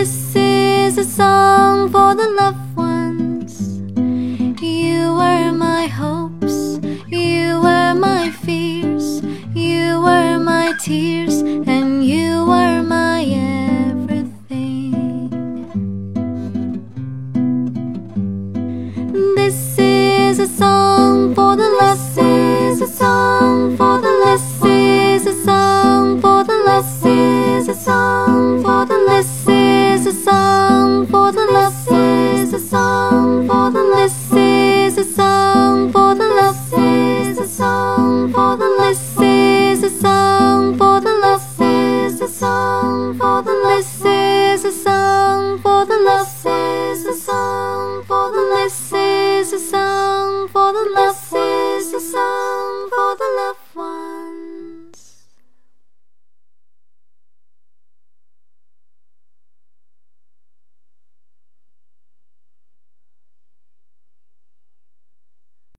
this is a song for the loved ones. You were my hopes, you were my fears, you were my tears, and you were my everything. This is a song. song for the less is a song for the less is a song for the less is a song for the less is a song for the loved one.